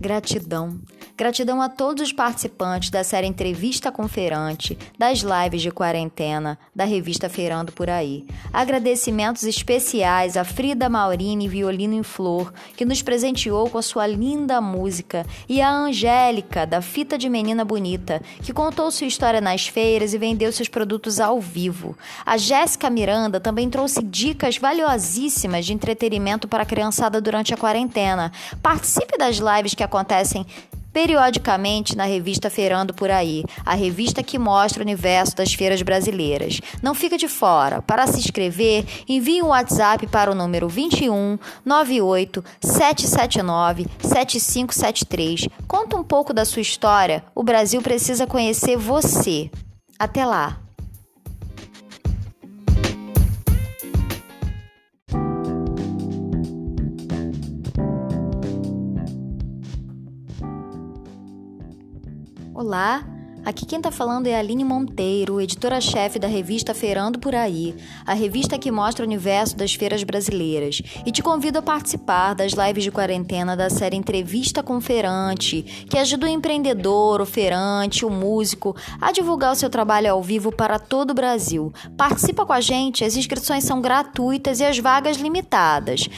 Gratidão. Gratidão a todos os participantes da série Entrevista com Feirante, das lives de quarentena, da revista Feirando por Aí. Agradecimentos especiais a Frida Maurini Violino em Flor, que nos presenteou com a sua linda música, e a Angélica, da Fita de Menina Bonita, que contou sua história nas feiras e vendeu seus produtos ao vivo. A Jéssica Miranda também trouxe dicas valiosíssimas de entretenimento para a criançada durante a quarentena. Participe das lives que acontecem periodicamente na revista Feirando por Aí, a revista que mostra o universo das feiras brasileiras. Não fica de fora. Para se inscrever, envie um WhatsApp para o número 21 98 779 7573. Conta um pouco da sua história. O Brasil precisa conhecer você. Até lá! Olá, aqui quem está falando é Aline Monteiro, editora-chefe da revista Feirando por Aí, a revista que mostra o universo das feiras brasileiras, e te convido a participar das lives de quarentena da série Entrevista com Feirante, que ajuda o empreendedor, o feirante, o músico a divulgar o seu trabalho ao vivo para todo o Brasil. Participa com a gente, as inscrições são gratuitas e as vagas limitadas.